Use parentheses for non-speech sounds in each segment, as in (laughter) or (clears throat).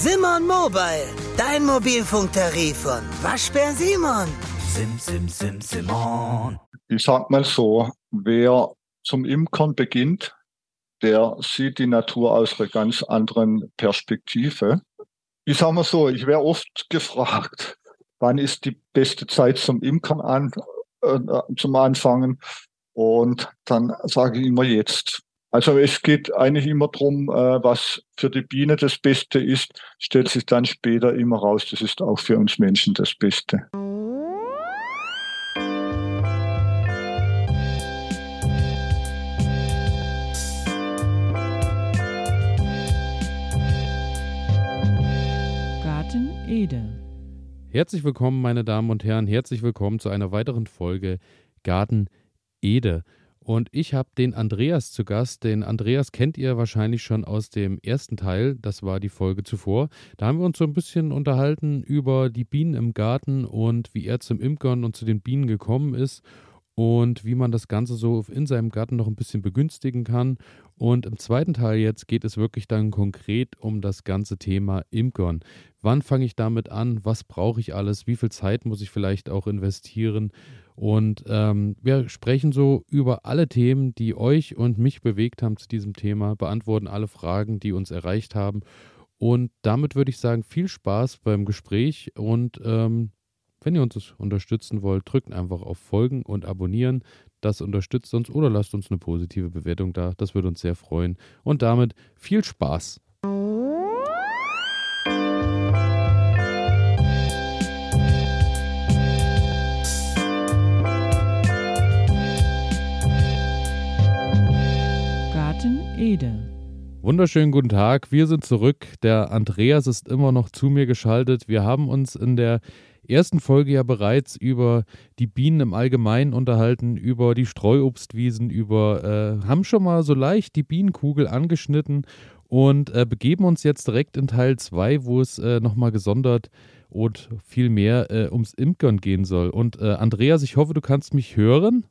Simon Mobile, dein Mobilfunktarif von Waschbär Simon. Sim, sim, sim, Simon. Ich sag mal so, wer zum Imkern beginnt, der sieht die Natur aus einer ganz anderen Perspektive. Ich sag mal so, ich wäre oft gefragt, wann ist die beste Zeit zum Imkern an, äh, zum Anfangen? Und dann sage ich immer jetzt. Also es geht eigentlich immer drum, äh, was für die Biene das Beste ist, stellt sich dann später immer raus, das ist auch für uns Menschen das Beste. Garten Ede. Herzlich willkommen, meine Damen und Herren, herzlich willkommen zu einer weiteren Folge Garten Ede. Und ich habe den Andreas zu Gast. Den Andreas kennt ihr wahrscheinlich schon aus dem ersten Teil. Das war die Folge zuvor. Da haben wir uns so ein bisschen unterhalten über die Bienen im Garten und wie er zum Imkern und zu den Bienen gekommen ist und wie man das Ganze so in seinem Garten noch ein bisschen begünstigen kann. Und im zweiten Teil jetzt geht es wirklich dann konkret um das ganze Thema Imkern. Wann fange ich damit an? Was brauche ich alles? Wie viel Zeit muss ich vielleicht auch investieren? Und ähm, wir sprechen so über alle Themen, die euch und mich bewegt haben zu diesem Thema, beantworten alle Fragen, die uns erreicht haben. Und damit würde ich sagen, viel Spaß beim Gespräch und ähm, wenn ihr uns unterstützen wollt, drückt einfach auf Folgen und Abonnieren. Das unterstützt uns oder lasst uns eine positive Bewertung da. Das würde uns sehr freuen. Und damit viel Spaß. Garten Ede. Wunderschönen guten Tag. Wir sind zurück. Der Andreas ist immer noch zu mir geschaltet. Wir haben uns in der ersten Folge ja bereits über die Bienen im Allgemeinen unterhalten, über die Streuobstwiesen, über, äh, haben schon mal so leicht die Bienenkugel angeschnitten und äh, begeben uns jetzt direkt in Teil 2, wo es äh, nochmal gesondert und viel mehr äh, ums Imkern gehen soll. Und äh, Andreas, ich hoffe, du kannst mich hören.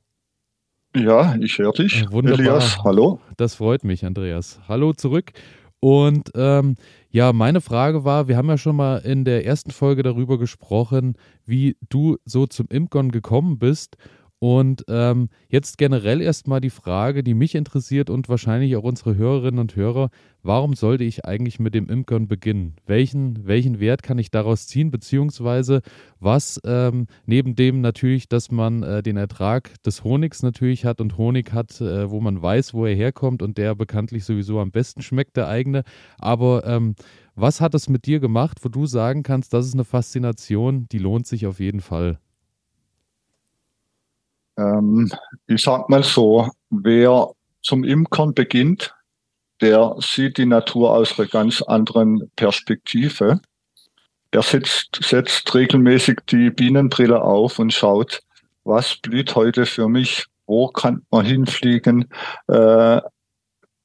Ja, ich höre dich. Äh, wunderbar. Elias, hallo. Das freut mich, Andreas. Hallo zurück. Und ähm, ja, meine Frage war, wir haben ja schon mal in der ersten Folge darüber gesprochen, wie du so zum Imkern gekommen bist. Und ähm, jetzt generell erstmal die Frage, die mich interessiert und wahrscheinlich auch unsere Hörerinnen und Hörer, warum sollte ich eigentlich mit dem Imkern beginnen? Welchen, welchen Wert kann ich daraus ziehen, beziehungsweise was ähm, neben dem natürlich, dass man äh, den Ertrag des Honigs natürlich hat und Honig hat, äh, wo man weiß, wo er herkommt und der bekanntlich sowieso am besten schmeckt, der eigene. Aber ähm, was hat es mit dir gemacht, wo du sagen kannst, das ist eine Faszination, die lohnt sich auf jeden Fall? Ähm, ich sag mal so, wer zum Imkern beginnt, der sieht die Natur aus einer ganz anderen Perspektive. Der setzt, setzt regelmäßig die Bienenbrille auf und schaut, was blüht heute für mich, wo kann man hinfliegen, äh,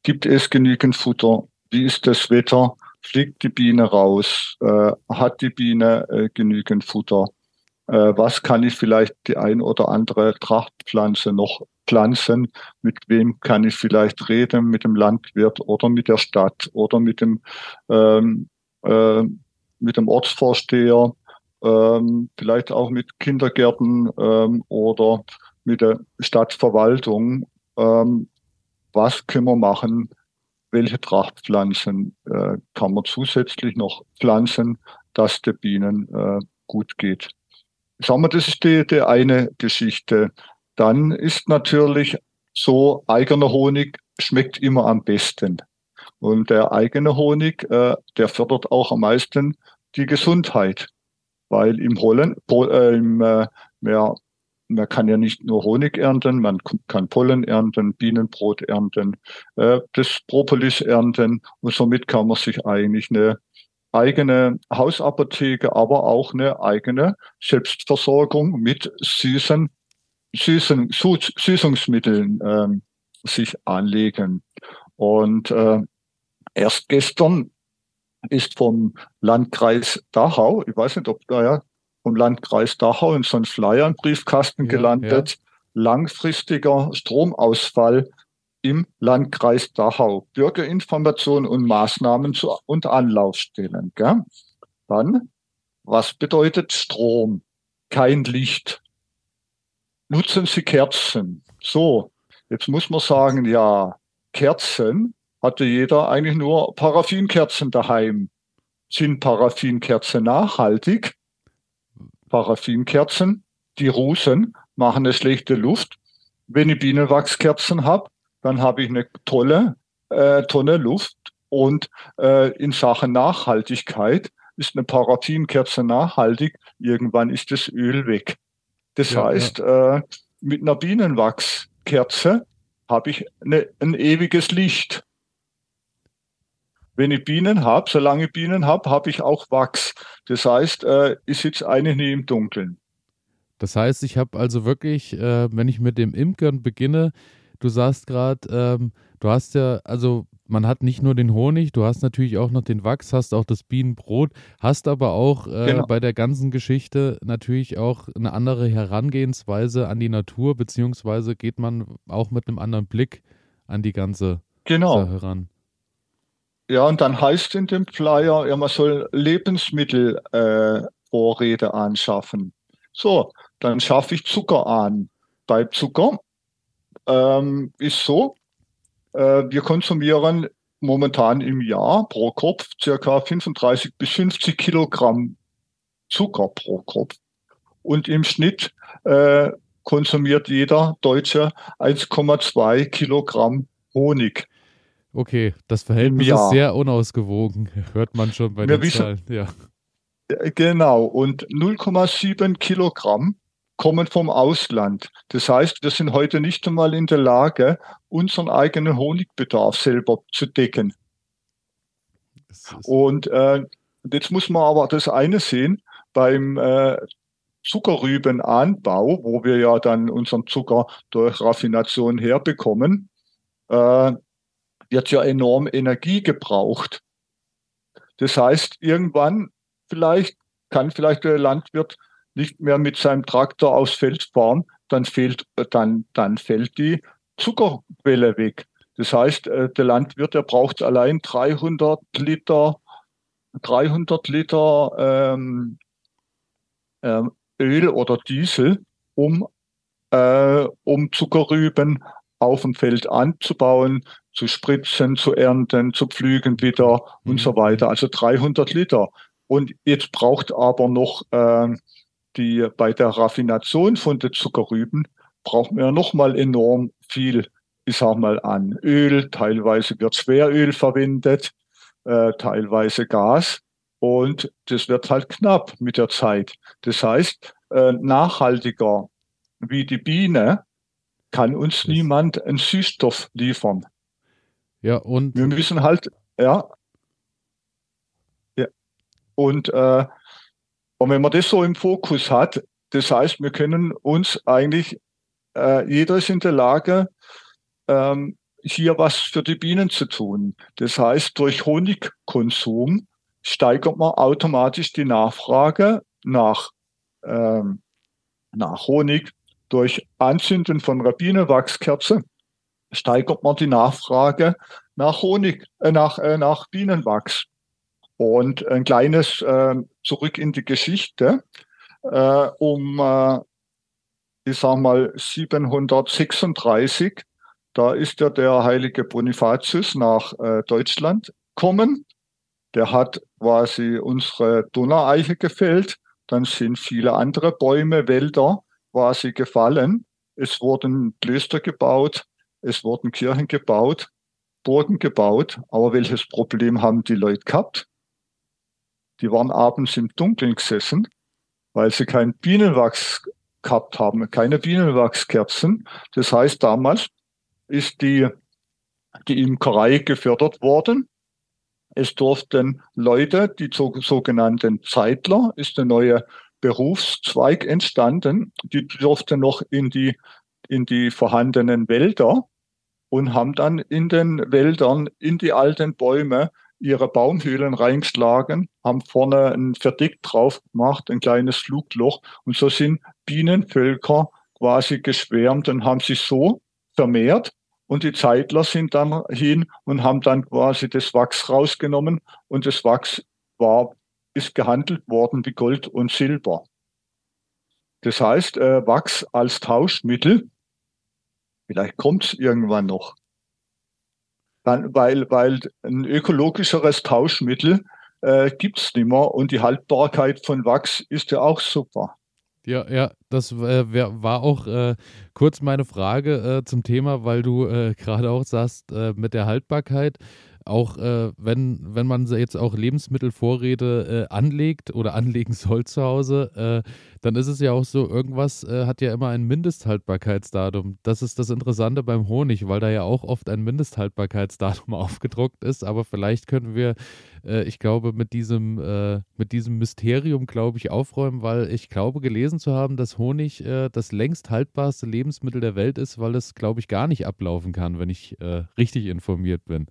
gibt es genügend Futter, wie ist das Wetter, fliegt die Biene raus, äh, hat die Biene äh, genügend Futter was kann ich vielleicht die ein oder andere Trachtpflanze noch pflanzen, mit wem kann ich vielleicht reden, mit dem Landwirt oder mit der Stadt oder mit dem, ähm, äh, mit dem Ortsvorsteher, ähm, vielleicht auch mit Kindergärten ähm, oder mit der Stadtverwaltung. Ähm, was können wir machen? Welche Trachtpflanzen äh, kann man zusätzlich noch pflanzen, dass der Bienen äh, gut geht? Sagen wir, das ist die, die eine Geschichte. Dann ist natürlich so, eigener Honig schmeckt immer am besten. Und der eigene Honig, äh, der fördert auch am meisten die Gesundheit. Weil im Hollen, äh, im, äh, mehr, man kann ja nicht nur Honig ernten, man kann Pollen ernten, Bienenbrot ernten, äh, das Propolis ernten und somit kann man sich eigentlich eine eigene Hausapotheke, aber auch eine eigene Selbstversorgung mit süßen, süßen Süßungsmitteln ähm, sich anlegen. Und äh, erst gestern ist vom Landkreis Dachau, ich weiß nicht, ob da ja vom Landkreis Dachau in so ein Flyer im Briefkasten ja, gelandet, ja. langfristiger Stromausfall im Landkreis Dachau. Bürgerinformation und Maßnahmen zu, und Anlaufstellen. Gell? Dann, was bedeutet Strom? Kein Licht. Nutzen Sie Kerzen. So, jetzt muss man sagen, ja, Kerzen hatte jeder eigentlich nur Paraffinkerzen daheim. Sind Paraffinkerzen nachhaltig? Paraffinkerzen, die Rußen machen eine schlechte Luft. Wenn ich Bienenwachskerzen habe, dann habe ich eine tolle, äh, tolle Luft. Und äh, in Sachen Nachhaltigkeit ist eine Paraffinkerze nachhaltig. Irgendwann ist das Öl weg. Das ja, heißt, ja. Äh, mit einer Bienenwachskerze habe ich eine, ein ewiges Licht. Wenn ich Bienen habe, solange ich Bienen habe, habe ich auch Wachs. Das heißt, äh, ich sitze eigentlich nie im Dunkeln. Das heißt, ich habe also wirklich, äh, wenn ich mit dem Imkern beginne, du sagst gerade, ähm, du hast ja, also man hat nicht nur den Honig, du hast natürlich auch noch den Wachs, hast auch das Bienenbrot, hast aber auch äh, genau. bei der ganzen Geschichte natürlich auch eine andere Herangehensweise an die Natur, beziehungsweise geht man auch mit einem anderen Blick an die ganze genau. Sache ran. Ja, und dann heißt in dem Flyer, ja, man soll Lebensmittelvorräte äh, anschaffen. So, dann schaffe ich Zucker an. Bei Zucker ähm, ist so, äh, wir konsumieren momentan im Jahr pro Kopf circa 35 bis 50 Kilogramm Zucker pro Kopf. Und im Schnitt äh, konsumiert jeder Deutsche 1,2 Kilogramm Honig. Okay, das Verhältnis ist sehr unausgewogen, (laughs) hört man schon bei Wir den Zahlen. Ja. Genau, und 0,7 Kilogramm kommen vom Ausland. Das heißt, wir sind heute nicht einmal in der Lage, unseren eigenen Honigbedarf selber zu decken. Und äh, jetzt muss man aber das eine sehen, beim äh, Zuckerrübenanbau, wo wir ja dann unseren Zucker durch Raffination herbekommen, äh, wird ja enorm Energie gebraucht. Das heißt, irgendwann vielleicht kann vielleicht der Landwirt nicht mehr mit seinem Traktor aufs Feld fahren, dann fehlt, dann, dann fällt die Zuckerquelle weg. Das heißt, äh, der Landwirt, der braucht allein 300 Liter, 300 Liter ähm, ähm, Öl oder Diesel, um, äh, um Zuckerrüben auf dem Feld anzubauen, zu spritzen, zu ernten, zu pflügen wieder mhm. und so weiter. Also 300 Liter. Und jetzt braucht aber noch äh, die bei der Raffination von den Zuckerrüben braucht man ja nochmal enorm viel, ich sag mal, an Öl. Teilweise wird Schweröl verwendet, äh, teilweise Gas. Und das wird halt knapp mit der Zeit. Das heißt, äh, nachhaltiger wie die Biene kann uns niemand einen Süßstoff liefern. Ja, und wir müssen halt, ja, ja. Und äh, und wenn man das so im Fokus hat, das heißt, wir können uns eigentlich, äh, jeder ist in der Lage, ähm, hier was für die Bienen zu tun. Das heißt, durch Honigkonsum steigert man automatisch die Nachfrage nach, ähm, nach Honig. Durch Anzünden von einer Bienenwachskerze steigert man die Nachfrage nach Honig, äh, nach, äh, nach Bienenwachs. Und ein kleines äh, zurück in die Geschichte. Äh, um, äh, ich sag mal, 736, da ist ja der heilige Bonifatius nach äh, Deutschland gekommen. Der hat quasi unsere Donaueiche gefällt. Dann sind viele andere Bäume, Wälder quasi gefallen. Es wurden Klöster gebaut, es wurden Kirchen gebaut, Burgen gebaut. Aber welches Problem haben die Leute gehabt? Die waren abends im Dunkeln gesessen, weil sie kein Bienenwachs gehabt haben, keine Bienenwachskerzen. Das heißt, damals ist die, die Imkerei gefördert worden. Es durften Leute, die sogenannten Zeitler, ist der neue Berufszweig entstanden, die durften noch in die, in die vorhandenen Wälder und haben dann in den Wäldern, in die alten Bäume ihre Baumhöhlen reingeschlagen, haben vorne ein Verdick drauf gemacht, ein kleines Flugloch. Und so sind Bienenvölker quasi geschwärmt und haben sich so vermehrt. und die Zeitler sind dann hin und haben dann quasi das Wachs rausgenommen und das Wachs war, ist gehandelt worden wie Gold und Silber. Das heißt, äh, Wachs als Tauschmittel, vielleicht kommt es irgendwann noch. Dann, weil, weil ein ökologischeres Tauschmittel äh, gibt es nicht mehr und die Haltbarkeit von Wachs ist ja auch super. Ja, ja, das äh, war auch äh, kurz meine Frage äh, zum Thema, weil du äh, (laughs) gerade auch sagst, äh, mit der Haltbarkeit auch äh, wenn, wenn man jetzt auch Lebensmittelvorräte äh, anlegt oder (laughs) anlegen soll zu Hause, äh, dann ist es ja auch so, irgendwas äh, hat ja immer ein Mindesthaltbarkeitsdatum. Das ist das Interessante beim Honig, weil da ja auch oft ein Mindesthaltbarkeitsdatum (laughs) aufgedruckt ist. Aber vielleicht können wir, äh, ich glaube, mit diesem, äh, mit diesem Mysterium, glaube ich, aufräumen, weil ich glaube, gelesen zu haben, dass Honig das längst haltbarste Lebensmittel der Welt ist, weil es, glaube ich, gar nicht ablaufen kann, wenn ich richtig informiert bin.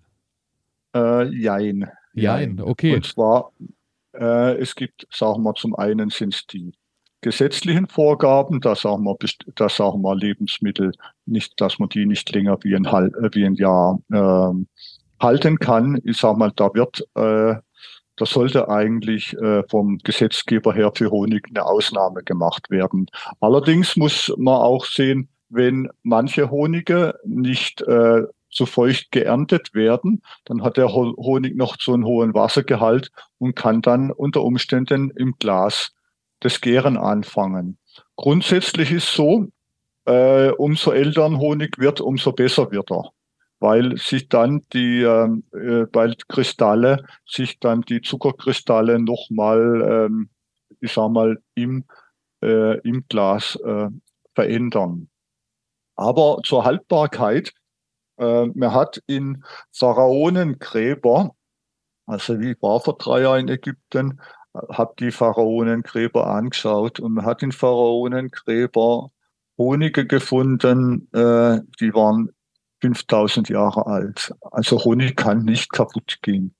Äh, jein. Jein, okay. Und zwar, äh, es gibt, sagen wir, zum einen sind es die gesetzlichen Vorgaben, dass sagen wir, dass sagen wir Lebensmittel nicht, dass man die nicht länger wie ein, äh, wie ein Jahr äh, halten kann. Ich sag mal, da wird, äh, da sollte eigentlich äh, vom Gesetzgeber her für Honig eine Ausnahme gemacht werden. Allerdings muss man auch sehen, wenn manche Honige nicht äh, zu feucht geerntet werden, dann hat der Honig noch so einen hohen Wassergehalt und kann dann unter Umständen im Glas das Gären anfangen. Grundsätzlich ist so, äh, umso älter ein Honig wird, umso besser wird er, weil sich dann die, ähm, äh, weil Kristalle, sich dann die Zuckerkristalle nochmal, ähm, ich sag mal, im, äh, im Glas äh, verändern. Aber zur Haltbarkeit äh, man hat in Pharaonengräber, also wie war vor drei Jahren in Ägypten, habe die Pharaonengräber angeschaut und man hat in Pharaonengräber Honige gefunden, äh, die waren 5000 Jahre alt. Also Honig kann nicht kaputt gehen.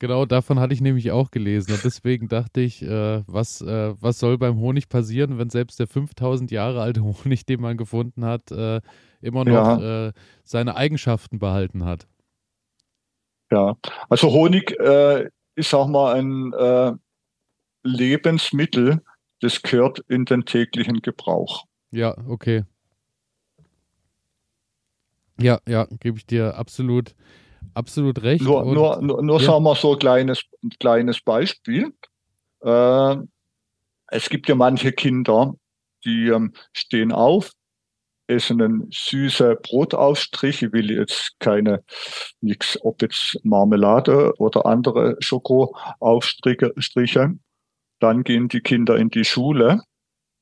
Genau, davon hatte ich nämlich auch gelesen. Und deswegen dachte ich, äh, was, äh, was soll beim Honig passieren, wenn selbst der 5000 Jahre alte (laughs) Honig, den man gefunden hat, äh, immer noch ja. Äh, seine Eigenschaften behalten hat? Ja, also Honig äh, ist auch mal ein äh, Lebensmittel, das gehört in den täglichen Gebrauch. Ja, okay. Ja, ja, gebe ich dir absolut absolut recht. Nur, nur, nur, nur ja. sagen wir so ein kleines, ein kleines Beispiel. Äh, es gibt ja manche Kinder, die ähm, stehen auf, essen einen süßen Brotaufstrich. Ich will jetzt keine, nichts, ob jetzt Marmelade oder andere Schokoaufstriche. Dann gehen die Kinder in die Schule.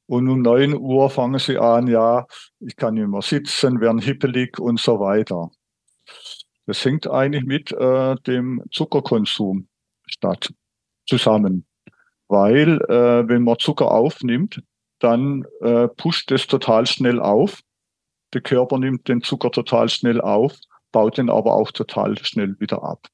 Und um neun Uhr fangen sie an, ja, ich kann nicht mehr sitzen, werden hippelig und so weiter. Das hängt eigentlich mit äh, dem Zuckerkonsum statt zusammen. Weil äh, wenn man Zucker aufnimmt, dann äh, pusht es total schnell auf. Der Körper nimmt den Zucker total schnell auf, baut den aber auch total schnell wieder ab.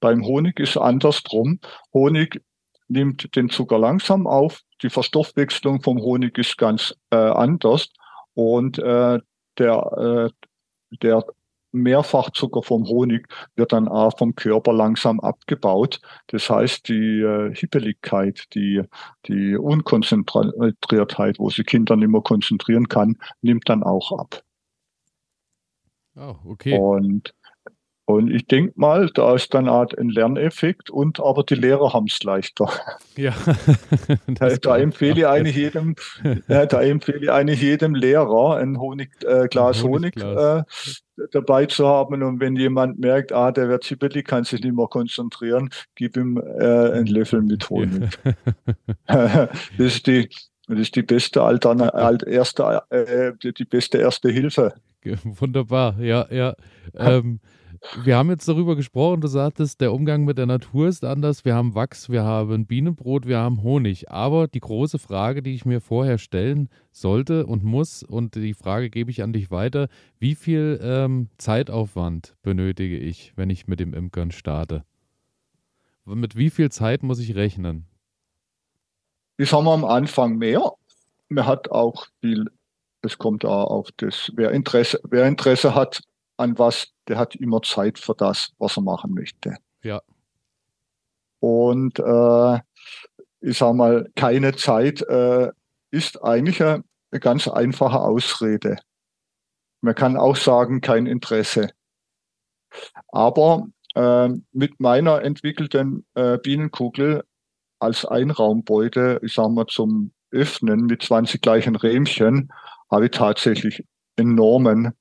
Beim Honig ist andersrum. Honig nimmt den Zucker langsam auf. Die Verstoffwechslung vom Honig ist ganz äh, anders. Und äh, der, äh, der Mehrfachzucker vom Honig wird dann auch vom Körper langsam abgebaut. Das heißt, die äh, Hippeligkeit, die, die Unkonzentriertheit, wo sich Kinder nicht mehr konzentrieren kann, nimmt dann auch ab. Oh, okay. Und und ich denke mal, da ist dann auch ein Lerneffekt und aber die Lehrer haben es leichter. Ja. (laughs) da, da empfehle ich eigentlich jedem, (laughs) ja, da empfehle ich eigentlich jedem Lehrer ein Honig, äh, Glas Honig äh, dabei zu haben. Und wenn jemand merkt, ah, der wird zippelig, kann sich nicht mehr konzentrieren, gib ihm äh, einen Löffel mit Honig. (laughs) das ist die, das ist die beste Altern alt, erste, äh, die beste erste Hilfe. Wunderbar, ja, ja. Ähm, wir haben jetzt darüber gesprochen, du sagtest, der Umgang mit der Natur ist anders. Wir haben Wachs, wir haben Bienenbrot, wir haben Honig. Aber die große Frage, die ich mir vorher stellen sollte und muss, und die Frage gebe ich an dich weiter, wie viel ähm, Zeitaufwand benötige ich, wenn ich mit dem Imkern starte? Mit wie viel Zeit muss ich rechnen? Das haben wir am Anfang mehr. Man hat auch viel, es kommt auch auf das, wer Interesse, wer Interesse hat, an was, der hat immer Zeit für das, was er machen möchte. Ja. Und äh, ich sag mal, keine Zeit äh, ist eigentlich eine, eine ganz einfache Ausrede. Man kann auch sagen, kein Interesse. Aber äh, mit meiner entwickelten äh, Bienenkugel als Einraumbeute, ich sag mal, zum Öffnen mit 20 gleichen Rähmchen, habe ich tatsächlich enormen,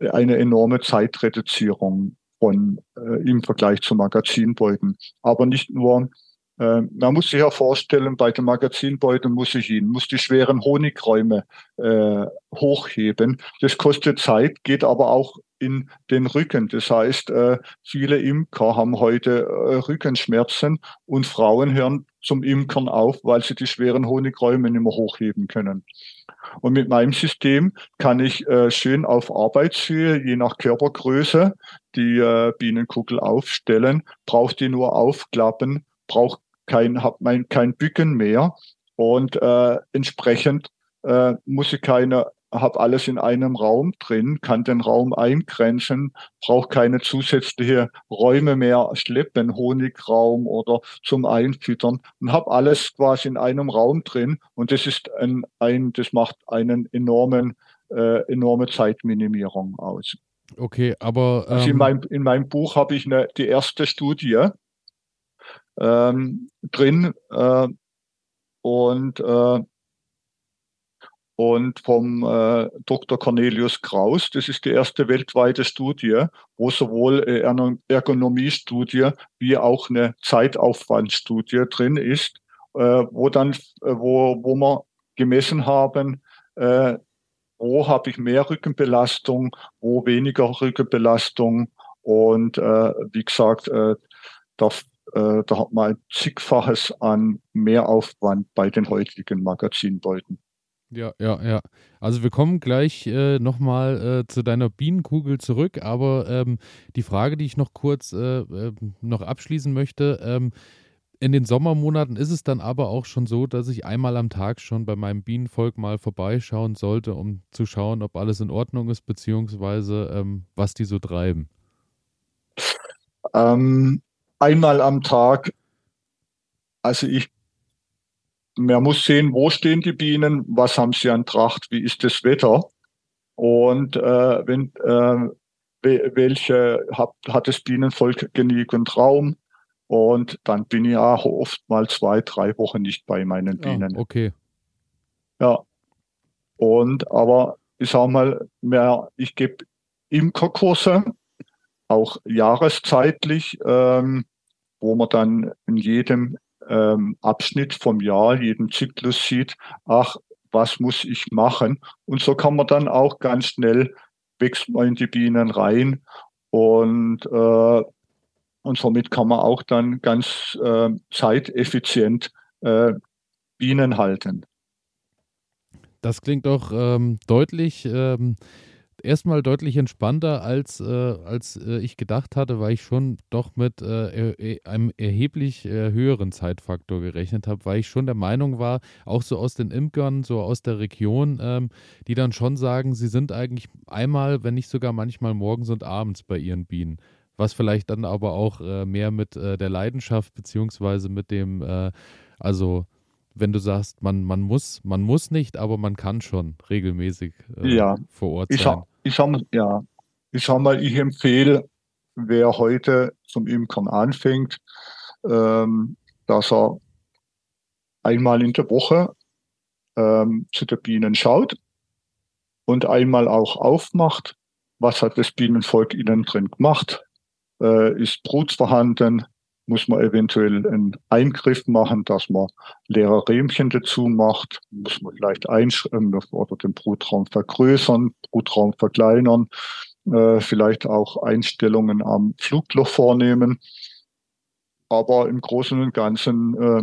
eine enorme Zeitreduzierung von äh, im Vergleich zu Magazinbeuten. Aber nicht nur äh, man muss sich ja vorstellen, bei den Magazinbeuten muss ich hin, muss die schweren Honigräume äh, hochheben. Das kostet Zeit, geht aber auch in den Rücken. Das heißt, äh, viele Imker haben heute äh, Rückenschmerzen und Frauen hören zum Imkern auf, weil sie die schweren Honigräume nicht mehr hochheben können. Und mit meinem System kann ich äh, schön auf Arbeitshöhe, je nach Körpergröße, die äh, Bienenkugel aufstellen, braucht die nur aufklappen, braucht kein, habe mein, kein Bücken mehr. Und äh, entsprechend äh, muss ich keine, habe alles in einem Raum drin, kann den Raum eingrenzen, brauche keine zusätzliche Räume mehr schleppen, Honigraum oder zum Einfüttern und habe alles quasi in einem Raum drin und das ist ein, ein das macht einen enormen äh, enorme Zeitminimierung aus. Okay, aber ähm, also in, ähm, meinem, in meinem Buch habe ich eine, die erste Studie, ähm, drin äh, und äh, und vom äh, Dr. Cornelius Kraus. Das ist die erste weltweite Studie, wo sowohl äh, Ergonomiestudie wie auch eine Zeitaufwandstudie drin ist, äh, wo dann, äh, wo, wo wir gemessen haben, äh, wo habe ich mehr Rückenbelastung, wo weniger Rückenbelastung und äh, wie gesagt, äh, da äh, da hat man ein zigfaches an Mehraufwand bei den heutigen Magazinbeuten. Ja, ja, ja. Also wir kommen gleich äh, nochmal äh, zu deiner Bienenkugel zurück, aber ähm, die Frage, die ich noch kurz äh, äh, noch abschließen möchte, ähm, in den Sommermonaten ist es dann aber auch schon so, dass ich einmal am Tag schon bei meinem Bienenvolk mal vorbeischauen sollte, um zu schauen, ob alles in Ordnung ist, beziehungsweise ähm, was die so treiben. Ähm, einmal am Tag. Also ich, man muss sehen, wo stehen die Bienen, was haben sie an Tracht, wie ist das Wetter und äh, wenn äh, welche hat, hat das Bienenvolk genügend Raum und dann bin ich auch oft mal zwei, drei Wochen nicht bei meinen Bienen. Oh, okay. Ja. Und aber ich sag mal, mehr, ich gebe Imkerkurse auch jahreszeitlich, ähm, wo man dann in jedem ähm, Abschnitt vom Jahr, jedem Zyklus sieht, ach, was muss ich machen? Und so kann man dann auch ganz schnell wächst man in die Bienen rein und äh, und somit kann man auch dann ganz äh, zeiteffizient äh, Bienen halten. Das klingt doch ähm, deutlich ähm, erstmal deutlich entspannter, als, äh, als äh, ich gedacht hatte, weil ich schon doch mit äh, einem erheblich äh, höheren Zeitfaktor gerechnet habe, weil ich schon der Meinung war, auch so aus den Imkern, so aus der Region, ähm, die dann schon sagen, sie sind eigentlich einmal, wenn nicht sogar manchmal morgens und abends bei ihren Bienen. Was vielleicht dann aber auch äh, mehr mit äh, der Leidenschaft beziehungsweise mit dem, also wenn du sagst, man, man muss, man muss nicht, aber man kann schon regelmäßig äh, ja. vor Ort ich sein. ich sag, ja, ich sag mal, ich empfehle, wer heute zum Imkern anfängt, ähm, dass er einmal in der Woche ähm, zu den Bienen schaut und einmal auch aufmacht, was hat das Bienenvolk innen drin gemacht, äh, ist Brut vorhanden, muss man eventuell einen Eingriff machen, dass man leere Rähmchen dazu macht, muss man vielleicht einschreiben oder den Brutraum vergrößern, Brutraum verkleinern, äh, vielleicht auch Einstellungen am Flugloch vornehmen. Aber im Großen und Ganzen, äh,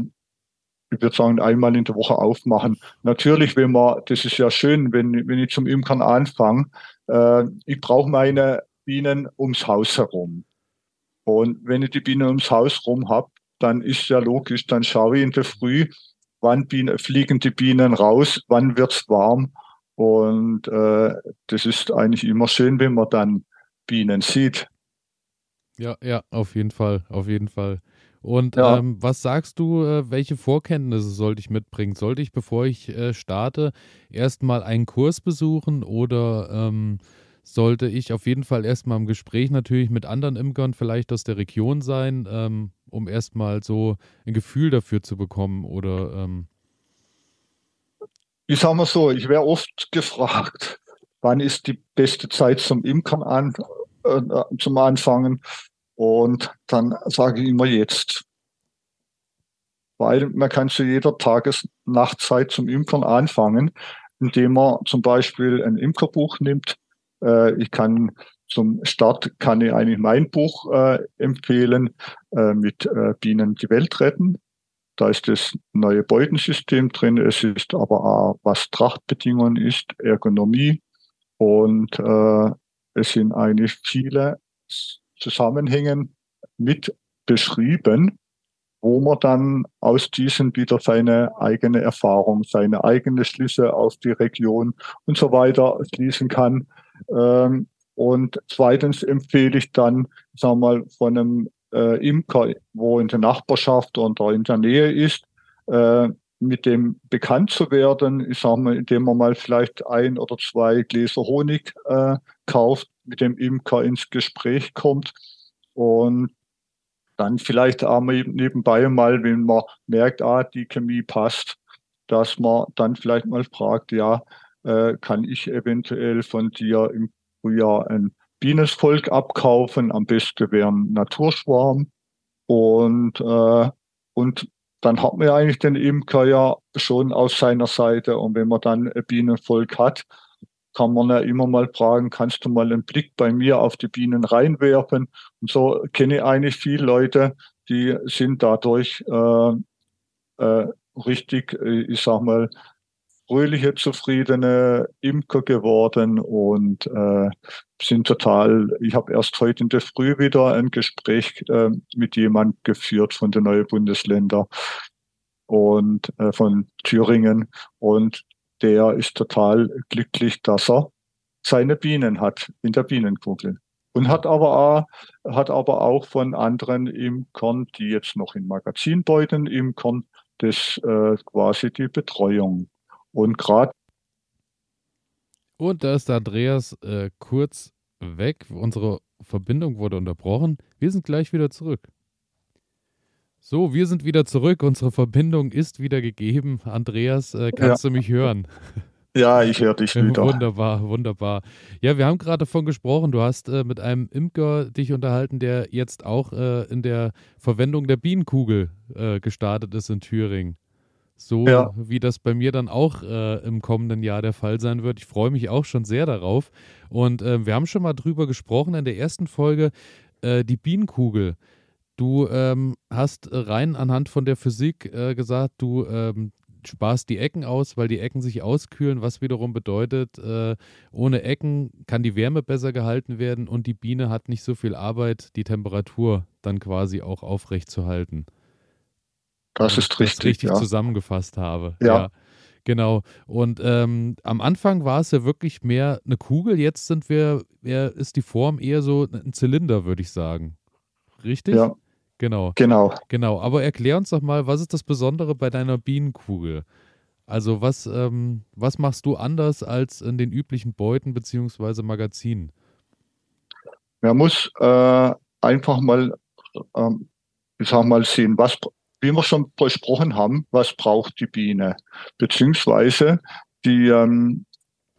ich würde sagen, einmal in der Woche aufmachen. Natürlich, wenn man, das ist ja schön, wenn, wenn ich zum Imkern anfange, äh, ich brauche meine Bienen ums Haus herum. Und wenn ich die Bienen ums Haus rum habe, dann ist ja logisch, dann schaue ich in der Früh, wann Bienen, fliegen die Bienen raus, wann wird's warm. Und äh, das ist eigentlich immer schön, wenn man dann Bienen sieht. Ja, ja, auf jeden Fall, auf jeden Fall. Und Ja. ähm, was sagst du, äh, welche Vorkenntnisse sollte ich mitbringen? Sollte ich, bevor ich äh, starte, erstmal einen Kurs besuchen oder ähm, sollte ich auf jeden Fall erstmal im Gespräch natürlich mit anderen Imkern vielleicht aus der Region sein, ähm, um erstmal so ein Gefühl dafür zu bekommen oder ähm, Ich sage mal so, ich wäre oft gefragt, wann ist die beste Zeit zum Imkern an, äh, zum Anfangen? Und dann sage ich immer jetzt. Weil man kann zu jeder Tages-Nachtzeit zum Imkern anfangen, indem man zum Beispiel ein Imkerbuch nimmt. Äh, ich kann zum Start kann ich eigentlich mein Buch äh, empfehlen äh, mit äh, Bienen die Welt retten. Da ist das neue Beutensystem drin. Es ist aber auch, was Trachtbedingungen ist, Ergonomie. Und äh, es sind eigentlich viele Zusammenhänge mit beschrieben, wo man dann aus diesen wieder seine eigene Erfahrung, seine eigene Schlüsse auf die Region und so weiter schließen kann. Ähm, und zweitens empfehle ich dann, sagen wir mal, von einem äh, Imker, wo in der Nachbarschaft oder in der Nähe ist, äh, mit dem bekannt zu werden, ich sage mal, indem man mal vielleicht ein oder zwei Gläser Honig äh, kauft, mit dem Imker ins Gespräch kommt und dann vielleicht auch nebenbei mal, wenn man merkt, ah, die Chemie passt, dass man dann vielleicht mal fragt, ja, äh, kann ich eventuell von dir im Frühjahr ein Bienenvolk abkaufen? Am besten wäre ein Naturschwarm. Und, äh, und dann hat man ja eigentlich den Imker ja schon auf seiner Seite. Und wenn man dann ein Bienenvolk hat, kann man ja immer mal fragen, kannst du mal einen Blick bei mir auf die Bienen reinwerfen? Und so kenne ich eigentlich viele Leute, die sind dadurch äh, äh, richtig, äh, ich sag mal, fröhliche, zufriedene Imker geworden und äh, sind total, ich habe erst heute in der Früh wieder ein Gespräch äh, mit jemand geführt von den neuen Bundesländern und äh, von Thüringen und der ist total glücklich, dass er seine Bienen hat in der Bienenkugel. Und hat aber auch, hat aber auch von anderen Imkern, die jetzt noch in Magazinbeuten imkern, das äh, quasi die Betreuung. Und gerade Und da ist der Andreas äh, kurz weg. Unsere Verbindung wurde unterbrochen. Wir sind gleich wieder zurück. So, wir sind wieder zurück. Unsere Verbindung ist wieder gegeben. Andreas, äh, kannst du mich hören? (laughs) Ja, ich höre dich wieder. Wunderbar, wunderbar. Ja, wir haben gerade davon gesprochen. Du hast äh, mit einem Imker dich unterhalten, der jetzt auch äh, in der Verwendung der Bienenkugel äh, gestartet ist in Thüringen. So Ja. wie das bei mir dann auch äh, im kommenden Jahr der Fall sein wird. Ich freue mich auch schon sehr darauf. Und äh, wir haben schon mal drüber gesprochen in der ersten Folge, äh, die Bienenkugel. Du ähm, hast rein anhand von der Physik äh, gesagt, du ähm, sparst die Ecken aus, weil die Ecken sich auskühlen, was wiederum bedeutet, äh, ohne Ecken kann die Wärme besser gehalten werden und die Biene hat nicht so viel Arbeit, die Temperatur dann quasi auch aufrecht zu halten. Das ist das richtig. richtig ja. zusammengefasst habe. Ja. Genau. Und ähm, am Anfang war es ja wirklich mehr eine Kugel. Jetzt sind wir, eher, ist die Form eher so ein Zylinder, würde ich sagen. Richtig? ja, Genau. genau. Genau. Aber erklär uns doch mal, was ist das Besondere bei deiner Bienenkugel? Also was, ähm, was machst du anders als in den üblichen Beuten beziehungsweise Magazinen? Man muss äh, einfach mal, ähm, ich sag mal, sehen, was, wie wir schon besprochen haben, was braucht die Biene? Beziehungsweise die, ähm,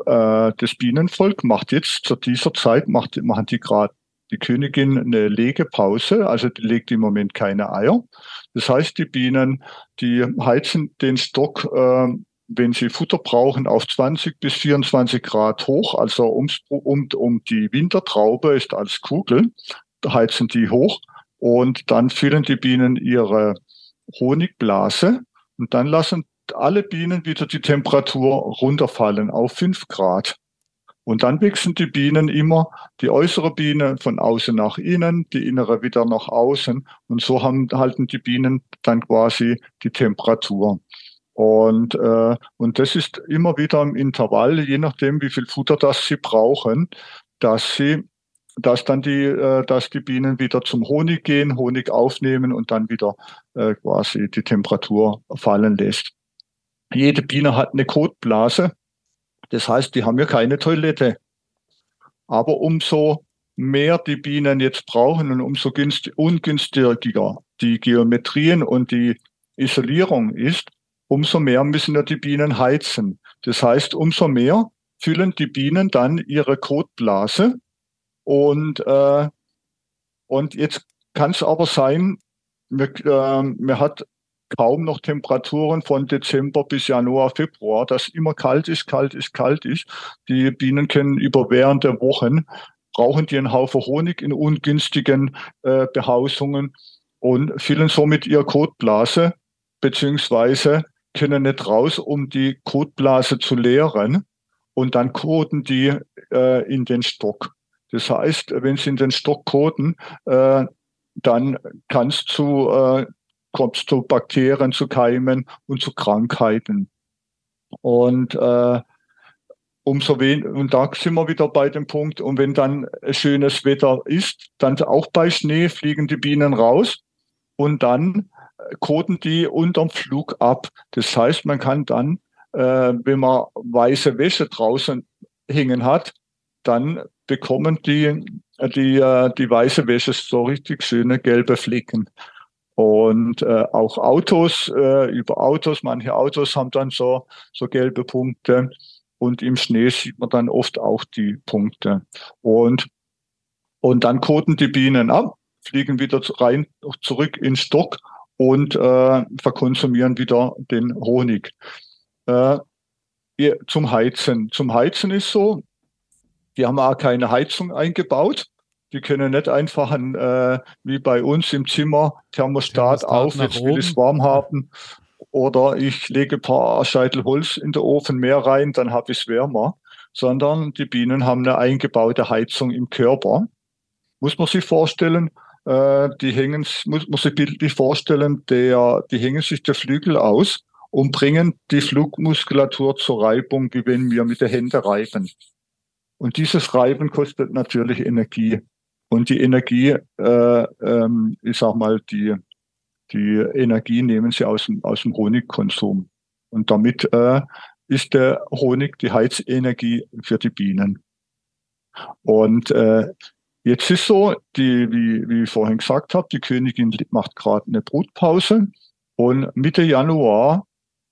äh, das Bienenvolk macht jetzt zu dieser Zeit, macht, machen die gerade die Königin eine Legepause, also die legt im Moment keine Eier. Das heißt, die Bienen, die heizen den Stock, äh, wenn sie Futter brauchen, auf 20 bis 24 Grad hoch. Also ums, um, um die Wintertraube ist als Kugel, heizen die hoch und dann füllen die Bienen ihre Honigblase und dann lassen alle Bienen wieder die Temperatur runterfallen auf 5 Grad. Und dann wechseln die Bienen immer die äußere Biene von außen nach innen, die innere wieder nach außen. Und so haben, halten die Bienen dann quasi die Temperatur. Und, äh, und das ist immer wieder im Intervall, je nachdem, wie viel Futter das sie brauchen, dass sie dass dann die, äh, dass die Bienen wieder zum Honig gehen, Honig aufnehmen und dann wieder äh, quasi die Temperatur fallen lässt. Jede Biene hat eine Kotblase. Das heißt, die haben ja keine Toilette. Aber umso mehr die Bienen jetzt brauchen und umso ungünstiger die Geometrien und die Isolierung ist, umso mehr müssen ja die Bienen heizen. Das heißt, umso mehr füllen die Bienen dann ihre Kotblase und, äh, und jetzt kann es aber sein, man, äh, man hat kaum noch Temperaturen von Dezember bis Januar, Februar, dass immer kalt ist, kalt ist, kalt ist. Die Bienen können über während der Wochen brauchen die einen Haufen Honig in ungünstigen äh, Behausungen und füllen somit ihr Kotblase, beziehungsweise können nicht raus, um die Kotblase zu leeren. Und dann koten die äh, in den Stock. Das heißt, wenn sie in den Stock koten, äh, dann kannst zu, äh, kommst zu Bakterien, zu Keimen und zu Krankheiten. Und äh, umso wen und da sind wir wieder bei dem Punkt. Und wenn dann schönes Wetter ist, dann auch bei Schnee fliegen die Bienen raus und dann koten die unterm Flug ab. Das heißt, man kann dann, äh, wenn man weiße Wäsche draußen hängen hat, dann bekommen die, die, äh, die weiße Wäsche so richtig schöne gelbe Flecken. Und äh, auch Autos, äh, über Autos, manche Autos haben dann so, so gelbe Punkte. Und im Schnee sieht man dann oft auch die Punkte. Und, und dann koten die Bienen ab, fliegen wieder rein, zurück in Stock und äh, verkonsumieren wieder den Honig. Äh, zum Heizen. Zum Heizen ist so, die haben auch keine Heizung eingebaut. Die können nicht einfach ein, äh, wie bei uns im Zimmer Thermostat, Thermostat auf, jetzt will ich es warm haben. Oder ich lege ein paar Scheitel Holz in den Ofen mehr rein, dann habe ich es wärmer. Sondern die Bienen haben eine eingebaute Heizung im Körper. Muss man sich vorstellen, äh, die hängen, muss man sich bildlich vorstellen, der, die hängen sich der Flügel aus und bringen die Flugmuskulatur zur Reibung, wie wenn wir mit der Hände reiben. Und dieses Reiben kostet natürlich Energie. Und die Energie, äh, ähm, ich sag mal, die, die Energie nehmen sie aus dem, aus dem Honigkonsum. Und damit äh, ist der Honig die Heizenergie für die Bienen. Und äh, jetzt ist so, die, wie, wie ich vorhin gesagt habe, die Königin macht gerade eine Brutpause. Und Mitte Januar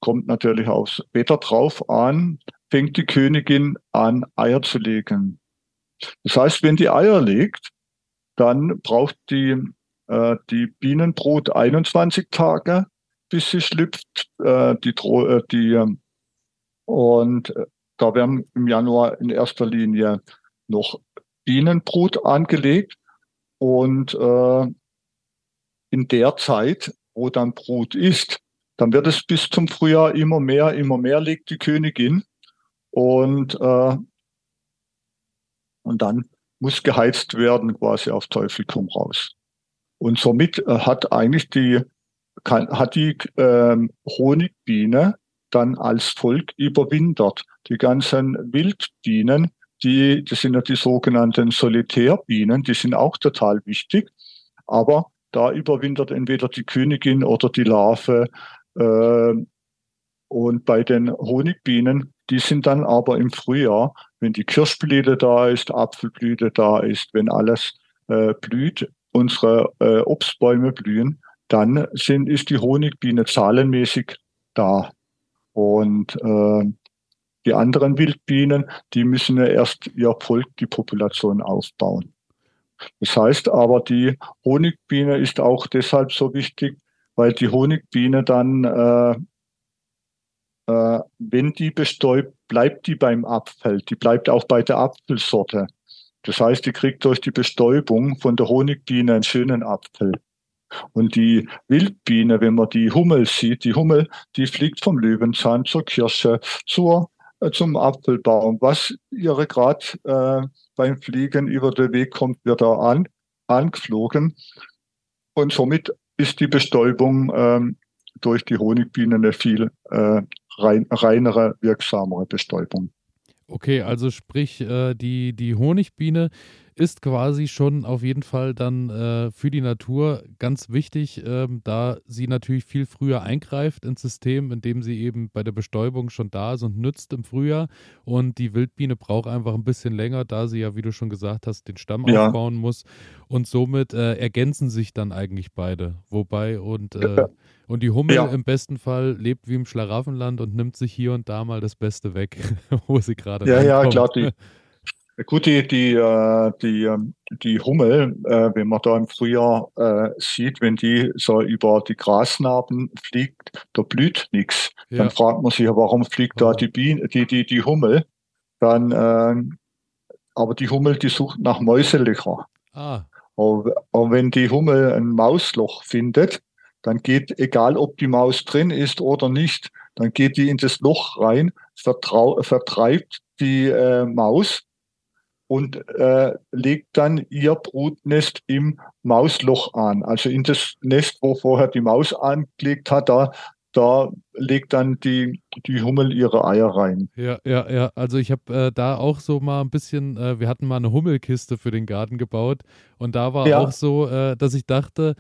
kommt natürlich aufs Wetter drauf an, fängt die Königin an, Eier zu legen. Das heißt, wenn die Eier legt, dann braucht die, äh, die Bienenbrut 21 Tage, bis sie schlüpft. Äh, die, äh, die, und äh, da werden im Januar in erster Linie noch Bienenbrut angelegt. Und äh, in der Zeit, wo dann Brut ist, dann wird es bis zum Frühjahr immer mehr, immer mehr legt die Königin. Und, äh, und dann muss geheizt werden, quasi auf Teufel komm raus. Und somit äh, hat eigentlich die, kann, hat die ähm, Honigbiene dann als Volk überwintert. Die ganzen Wildbienen, die, das sind ja die sogenannten Solitärbienen, die sind auch total wichtig. Aber da überwintert entweder die Königin oder die Larve. Äh, und bei den Honigbienen die sind dann aber im Frühjahr, wenn die Kirschblüte da ist, Apfelblüte da ist, wenn alles äh, blüht, unsere äh, Obstbäume blühen, dann sind, ist die Honigbiene zahlenmäßig da. Und äh, die anderen Wildbienen, die müssen ja erst ihr Volk, die Population aufbauen. Das heißt aber, die Honigbiene ist auch deshalb so wichtig, weil die Honigbiene dann äh, äh, wenn die bestäubt, bleibt die beim Apfel. Die bleibt auch bei der Apfelsorte. Das heißt, die kriegt durch die Bestäubung von der Honigbiene einen schönen Apfel. Und die Wildbiene, wenn man die Hummel sieht, die Hummel, die fliegt vom Löwenzahn zur Kirsche, zur, äh, zum Apfelbaum. Was ihre gerade äh, beim Fliegen über den Weg kommt, wird da an, angeflogen. Und somit ist die Bestäubung ähm, durch die Honigbiene eine viel äh, rein, reinere, wirksamere Bestäubung. Okay, also sprich, äh, die, die Honigbiene ist quasi schon auf jeden Fall dann äh, für die Natur ganz wichtig, ähm, da sie natürlich viel früher eingreift ins System, indem sie eben bei der Bestäubung schon da ist und nützt im Frühjahr. Und die Wildbiene braucht einfach ein bisschen länger, da sie ja, wie du schon gesagt hast, den Stamm Ja. aufbauen muss. Und somit äh, ergänzen sich dann eigentlich beide. Wobei und äh, und die Hummel Ja. im besten Fall lebt wie im Schlaraffenland und nimmt sich hier und da mal das Beste weg, (laughs) wo sie gerade Ja, ja, reinkommt. klar. Die, (laughs) gut, die, die, äh, die, ähm, die Hummel, äh, wenn man da im Frühjahr äh, sieht, wenn die so über die Grasnarben fliegt, da blüht nichts. Ja. Dann fragt man sich, ja, warum fliegt da die Biene, die, die, die Hummel? Dann, ähm, aber die Hummel, die sucht nach Mäuselöcher. Ah, aber wenn die Hummel ein Mausloch findet, dann geht, egal ob die Maus drin ist oder nicht, dann geht die in das Loch rein, vertrau, vertreibt die äh, Maus und äh, legt dann ihr Brutnest im Mausloch an. Also in das Nest, wo vorher die Maus angelegt hat, da, da legt dann die, die Hummel ihre Eier rein. ja, ja, ja. Also ich habe äh, da auch so mal ein bisschen, äh, wir hatten mal eine Hummelkiste für den Garten gebaut und da war Ja. auch so, äh, dass ich dachte,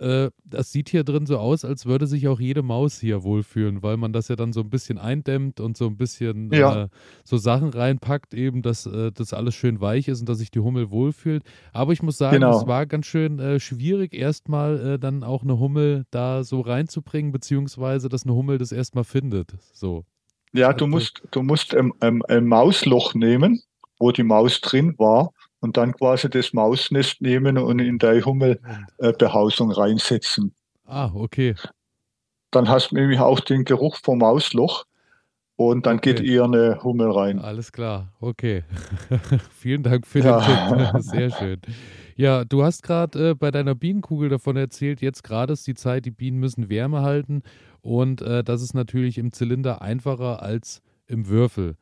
äh, das sieht hier drin so aus, als würde sich auch jede Maus hier wohlfühlen, weil man das ja dann so ein bisschen eindämmt und so ein bisschen Ja. äh, so Sachen reinpackt, eben, dass äh, das alles schön weich ist und dass sich die Hummel wohlfühlt. Aber ich muss sagen, Genau. es war ganz schön äh, schwierig, erstmal äh, dann auch eine Hummel da so reinzubringen, beziehungsweise dass eine Hummel das erstmal findet. So. Ja, du musst, du musst ein, ein, ein Mausloch nehmen, wo die Maus drin war, und dann quasi das Mausnest nehmen und in die Hummelbehausung reinsetzen. Ah, okay. Dann hast du nämlich auch den Geruch vom Mausloch und dann Okay. geht eher eine Hummel rein. Alles klar, okay. (laughs) Vielen Dank für den Ja. Tipp. (laughs) Sehr schön. Ja, du hast gerade äh, bei deiner Bienenkugel davon erzählt, jetzt gerade ist die Zeit, die Bienen müssen Wärme halten und äh, das ist natürlich im Zylinder einfacher als im Würfel.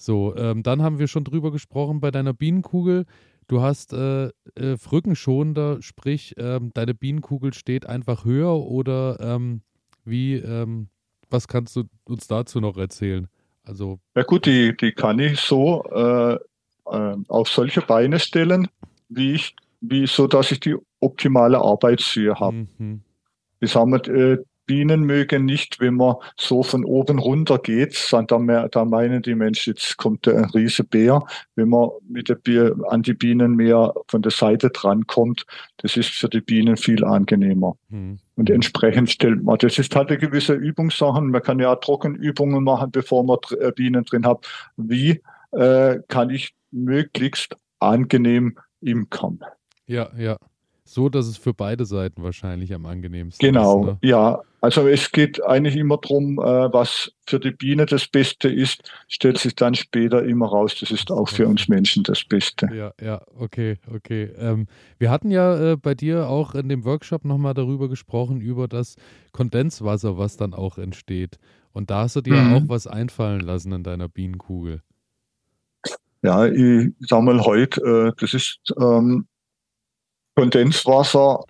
So, ähm, dann haben wir schon drüber gesprochen bei deiner Bienenkugel. Du hast äh, äh, rückenschonender, sprich, ähm, deine Bienenkugel steht einfach höher oder ähm, wie, ähm, was kannst du uns dazu noch erzählen? Also, Ja gut, die, die kann ich so äh, äh, auf solche Beine stellen, wie ich, wie so, dass ich die optimale Arbeitshöhe habe. mhm. Ich sag mal, äh, Bienen mögen nicht, wenn man so von oben runter geht, sondern da, da meinen die Menschen, jetzt kommt ein riese Bär. Wenn man mit der Bier, an die Bienen mehr von der Seite dran kommt, das ist für die Bienen viel angenehmer. Mhm. Und entsprechend stellt man, das ist halt eine gewisse Übungssachen. Man kann ja Trockenübungen machen, bevor man äh, Bienen drin hat. Wie äh, kann ich möglichst angenehm imkern? Ja, ja. So, dass es für beide Seiten wahrscheinlich am angenehmsten Genau, ist. Ne? ja. Also es geht eigentlich immer drum, äh, was für die Biene das Beste ist, stellt sich dann später immer raus, das ist auch für uns Menschen das Beste. Ja, ja, okay, okay. Ähm, wir hatten ja äh, bei dir auch in dem Workshop nochmal darüber gesprochen, über das Kondenswasser, was dann auch entsteht. Und da hast du dir Mhm. auch was einfallen lassen in deiner Bienenkugel. Ja, ich sag mal heute, äh, das ist ähm, Kondenswasser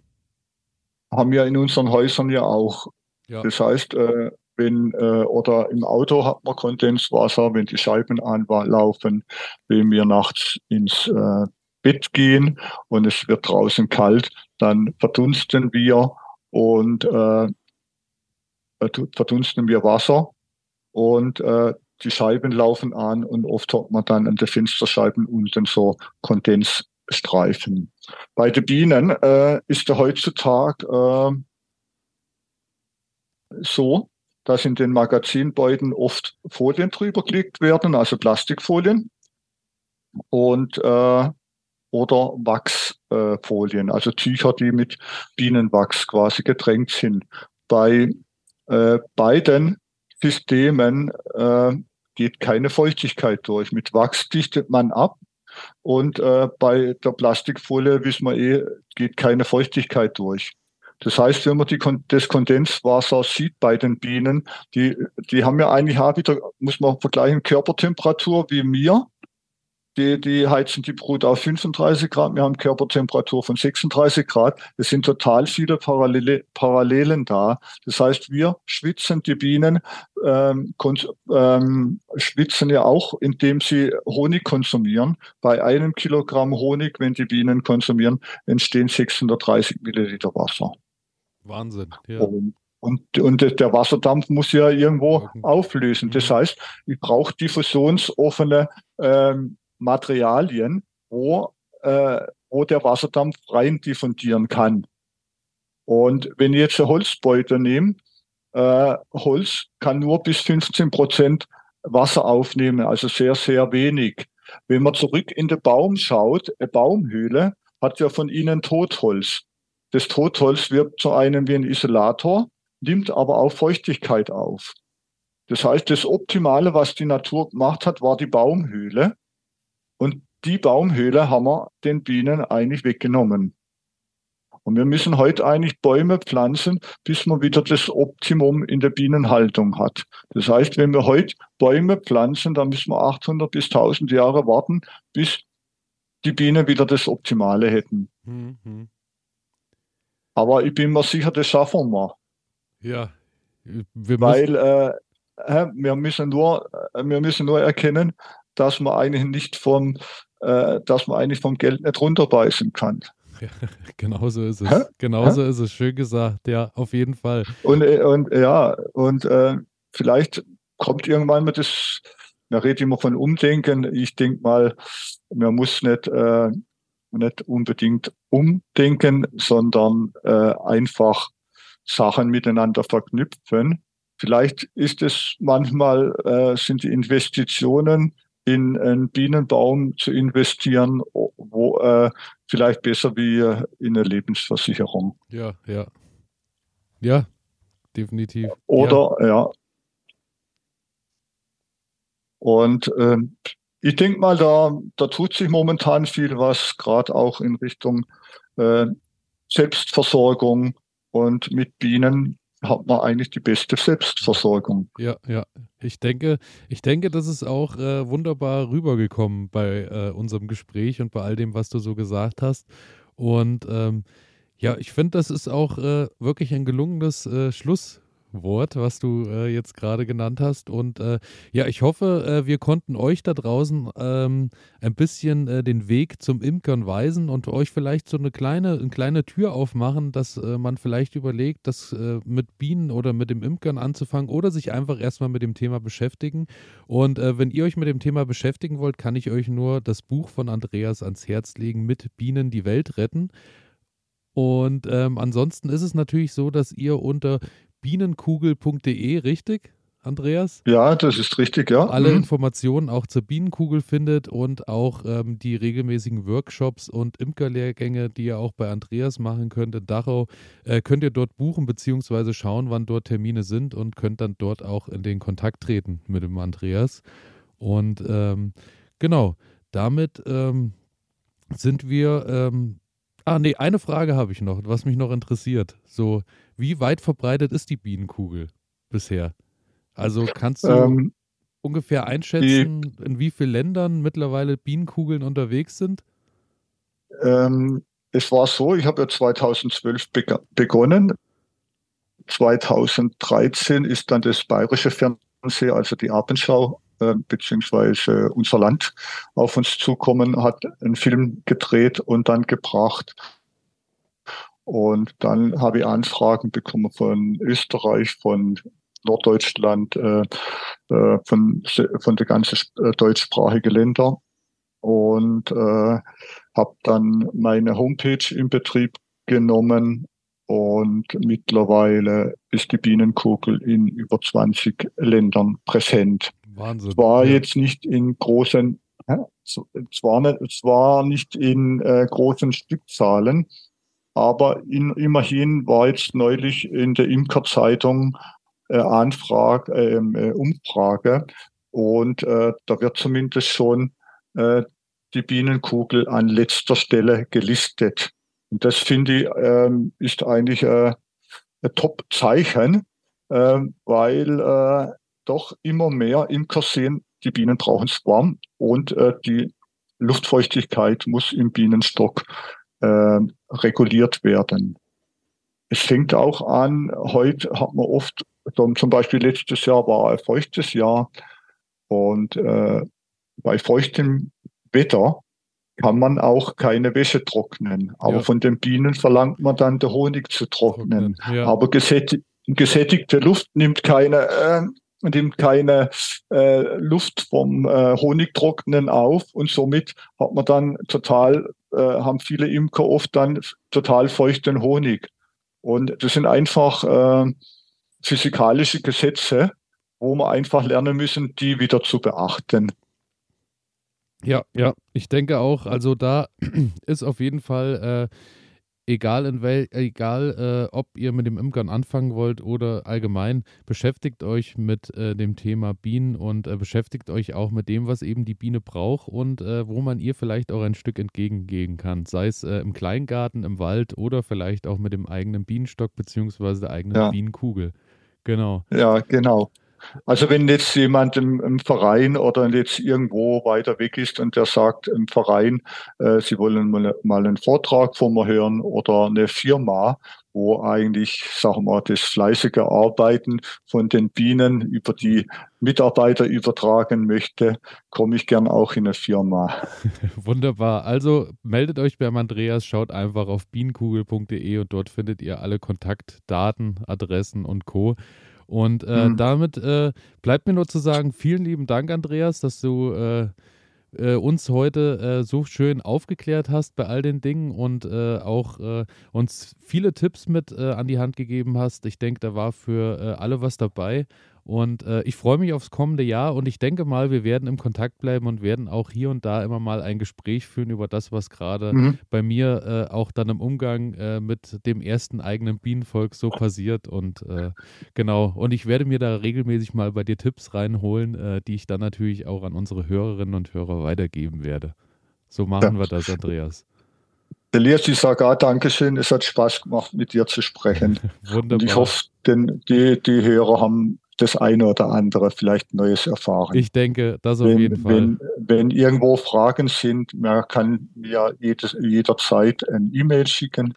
haben wir in unseren Häusern ja auch. Ja. Das heißt, äh, wenn äh, oder im Auto hat man Kondenswasser, wenn die Scheiben anlaufen, wenn wir nachts ins äh, Bett gehen und es wird draußen kalt, dann verdunsten wir und äh, verdunsten wir Wasser und äh, die Scheiben laufen an und oft hat man dann an den Fensterscheiben unten so Kondensstreifen. Bei den Bienen äh, ist ja heutzutage äh, so, dass in den Magazinbeuten oft Folien drüber gelegt werden, also Plastikfolien und äh, oder Wachsfolien, äh, also Tücher, die mit Bienenwachs quasi getränkt sind. Bei äh, beiden Systemen äh, geht keine Feuchtigkeit durch. Mit Wachs dichtet man ab und äh, bei der Plastikfolie, wissen wir eh, geht keine Feuchtigkeit durch. Das heißt, wenn man die, das Kondenswasser sieht bei den Bienen, die, die haben ja eigentlich auch wieder, muss man vergleichen, Körpertemperatur wie mir. Die, die heizen die Brut auf 35 Grad, wir haben Körpertemperatur von 36 Grad. Es sind total viele Parallele, Parallelen da. Das heißt, wir schwitzen, die Bienen ähm, ähm, schwitzen ja auch, indem sie Honig konsumieren. Bei einem Kilogramm Honig, wenn die Bienen konsumieren, entstehen 630 Milliliter Wasser. Wahnsinn. Ja. Und, und, und der Wasserdampf muss ja irgendwo auflösen. Das Mhm. heißt, ich brauche diffusionsoffene ähm, Materialien, wo, äh, wo der Wasserdampf rein diffundieren kann. Und wenn ich jetzt eine Holzbeute nehme, äh, Holz kann nur bis 15 Prozent Wasser aufnehmen, also sehr, sehr wenig. Wenn man zurück in den Baum schaut, eine Baumhöhle hat ja von innen Totholz. Das Totholz wirkt zu einem wie ein Isolator, nimmt aber auch Feuchtigkeit auf. Das heißt, das Optimale, was die Natur gemacht hat, war die Baumhöhle. Und die Baumhöhle haben wir den Bienen eigentlich weggenommen. Und wir müssen heute eigentlich Bäume pflanzen, bis man wieder das Optimum in der Bienenhaltung hat. Das heißt, wenn wir heute Bäume pflanzen, dann müssen wir 800 bis 1000 Jahre warten, bis die Bienen wieder das Optimale hätten. Mhm. Aber ich bin mir sicher, das schaffen wir. Ja. Wir müssen, Weil äh, hä, wir, müssen nur, äh, wir müssen nur erkennen, dass man eigentlich nicht vom, äh, dass man eigentlich vom Geld nicht runterbeißen kann. (laughs) genauso ist Hä? es. Genauso ist es. Schön gesagt. Ja, auf jeden Fall. Und, äh, und ja, und äh, vielleicht kommt irgendwann mal das, man redet immer von Umdenken. Ich denke mal, man muss nicht, äh, nicht unbedingt umdenken, sondern äh, einfach Sachen miteinander verknüpfen. Vielleicht ist es manchmal, äh, sind die Investitionen in einen Bienenbaum zu investieren, wo äh, vielleicht besser wie äh, in eine Lebensversicherung. Ja, ja. Ja, definitiv. Ja. Oder ja. Und ähm, ich denke mal, da, da tut sich momentan viel was, gerade auch in Richtung äh, Selbstversorgung. Und mit Bienen hat man eigentlich die beste Selbstversorgung. Ja, ja. Ich denke, ich denke, das ist auch äh, wunderbar rübergekommen bei äh, unserem Gespräch und bei all dem, was du so gesagt hast. Und ähm, ja, ich finde, das ist auch äh, wirklich ein gelungenes äh, Schlusswort, was du äh, jetzt gerade genannt hast. Und äh, ja, ich hoffe, äh, wir konnten euch da draußen ähm, ein bisschen äh, den Weg zum Imkern weisen und euch vielleicht so eine kleine, eine kleine Tür aufmachen, dass äh, man vielleicht überlegt, das äh, mit Bienen oder mit dem Imkern anzufangen oder sich einfach erstmal mit dem Thema beschäftigen. Und wenn ihr euch mit dem Thema beschäftigen wollt, kann ich euch nur das Buch von Andreas ans Herz legen, mit Bienen die Welt retten. Und ähm, ansonsten ist es natürlich so, dass ihr unter bienenkugel.de, richtig, Andreas? Ja, das ist richtig, ja. Alle Mhm. Informationen auch zur Bienenkugel findet und auch ähm, die regelmäßigen Workshops und Imkerlehrgänge, die ihr auch bei Andreas machen könnt in Dachau, äh, könnt ihr dort buchen beziehungsweise schauen, wann dort Termine sind und könnt dann dort auch in den Kontakt treten mit dem Andreas. Und ähm, genau, damit ähm, sind wir. Ähm, ah, nee, eine Frage habe ich noch, was mich noch interessiert. So, wie weit verbreitet ist die Bienenkugel bisher? Also kannst du Ähm, ungefähr einschätzen, in wie vielen Ländern mittlerweile Bienenkugeln unterwegs sind? Ähm, es war so, ich habe ja 2012 beg- begonnen. 2013 ist dann das bayerische Fernsehen, also die Abendschau, äh, beziehungsweise unser Land auf uns zukommen, hat einen Film gedreht und dann gebracht. Und dann habe ich Anfragen bekommen von Österreich, von Norddeutschland, äh, äh, von, von der ganzen äh, deutschsprachigen Länder und äh, habe dann meine Homepage in Betrieb genommen und mittlerweile ist die Bienenkugel in über 20 Ländern präsent. Wahnsinn. Zwar Ja. jetzt nicht in großen, hä? zwar nicht, zwar nicht in äh, großen Stückzahlen, aber in, immerhin war jetzt neulich in der Imkerzeitung äh, Anfrage, ähm, äh, Umfrage und äh, da wird zumindest schon äh, die Bienenkugel an letzter Stelle gelistet. Und das finde ich ähm, ist eigentlich äh, ein Top-Zeichen, äh, weil äh, doch immer mehr Imker sehen, die Bienen brauchen es und äh, die Luftfeuchtigkeit muss im Bienenstock äh, reguliert werden. Es fängt auch an, heute hat man oft, zum Beispiel letztes Jahr war ein feuchtes Jahr und äh, bei feuchtem Wetter kann man auch keine Wäsche trocknen. Aber ja. von den Bienen verlangt man dann, den Honig zu trocknen. Ja. Aber gesättig, gesättigte Luft nimmt keine, äh, nimmt keine äh, Luft vom äh, Honigtrocknen auf und somit hat man dann total, äh, haben viele Imker oft dann total feuchten Honig. Und das sind einfach äh, physikalische Gesetze, wo wir einfach lernen müssen, die wieder zu beachten. Ja, ja, ich denke auch, also da (clears throat) ist auf jeden Fall, äh, egal in wel, egal äh, ob ihr mit dem Imkern anfangen wollt oder allgemein, beschäftigt euch mit äh, dem Thema Bienen und äh, beschäftigt euch auch mit dem, was eben die Biene braucht und äh, wo man ihr vielleicht auch ein Stück entgegengehen kann, sei es äh, im Kleingarten, im Wald oder vielleicht auch mit dem eigenen Bienenstock beziehungsweise der eigenen ja. Bienenkugel. Genau. Ja, genau. Also wenn jetzt jemand im, im, Verein oder jetzt irgendwo weiter weg ist und der sagt im Verein, äh, sie wollen mal, mal, einen Vortrag von mir hören oder eine Firma, wo eigentlich, sagen wir, das fleißige Arbeiten von den Bienen über die Mitarbeiter übertragen möchte, komme ich gern auch in eine Firma. (laughs) Wunderbar. Also meldet euch beim Andreas, schaut einfach auf bienenkugel.de und dort findet ihr alle Kontaktdaten, Adressen und Co. Und äh, mhm. damit äh, bleibt mir nur zu sagen, vielen lieben Dank, Andreas, dass du äh, äh uns heute äh, so schön aufgeklärt hast bei all den Dingen und äh, auch uns viele Tipps mit an die Hand gegeben hast. Ich denke, da war für alle was dabei. Und äh, ich freue mich aufs kommende Jahr und ich denke mal, wir werden im Kontakt bleiben und werden auch hier und da immer mal ein Gespräch führen über das, was gerade mhm. bei mir äh, auch dann im Umgang äh, mit dem ersten eigenen Bienenvolk so passiert. Und äh, genau, und ich werde mir da regelmäßig mal bei dir Tipps reinholen, äh, die ich dann natürlich auch an unsere Hörerinnen und Hörer weitergeben werde. So machen ja. wir das, Andreas. Elias, ich sage auch Dankeschön. Es hat Spaß gemacht, mit dir zu sprechen. Wunderbar. (laughs) Und ich hoffe, denn die, die Hörer haben das eine oder andere vielleicht Neues erfahren. Ich denke, das auf wenn, jeden Fall. Wenn, wenn irgendwo Fragen sind, man kann mir jedes, jederzeit ein E-Mail schicken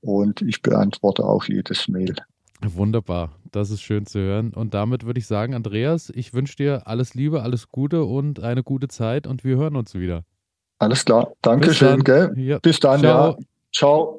und ich beantworte auch jedes Mail. Wunderbar, das ist schön zu hören. Und damit würde ich sagen, Andreas, ich wünsche dir alles Liebe, alles Gute und eine gute Zeit und wir hören uns wieder. Alles klar, Dankeschön, gell? Ja. Bis dann, Ciao. ja. Ciao.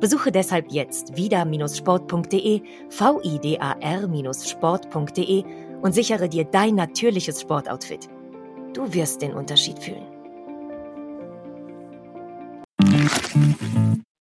Besuche deshalb jetzt vida-sport.de, vidar-sport.de und sichere dir dein natürliches Sportoutfit. Du wirst den Unterschied fühlen.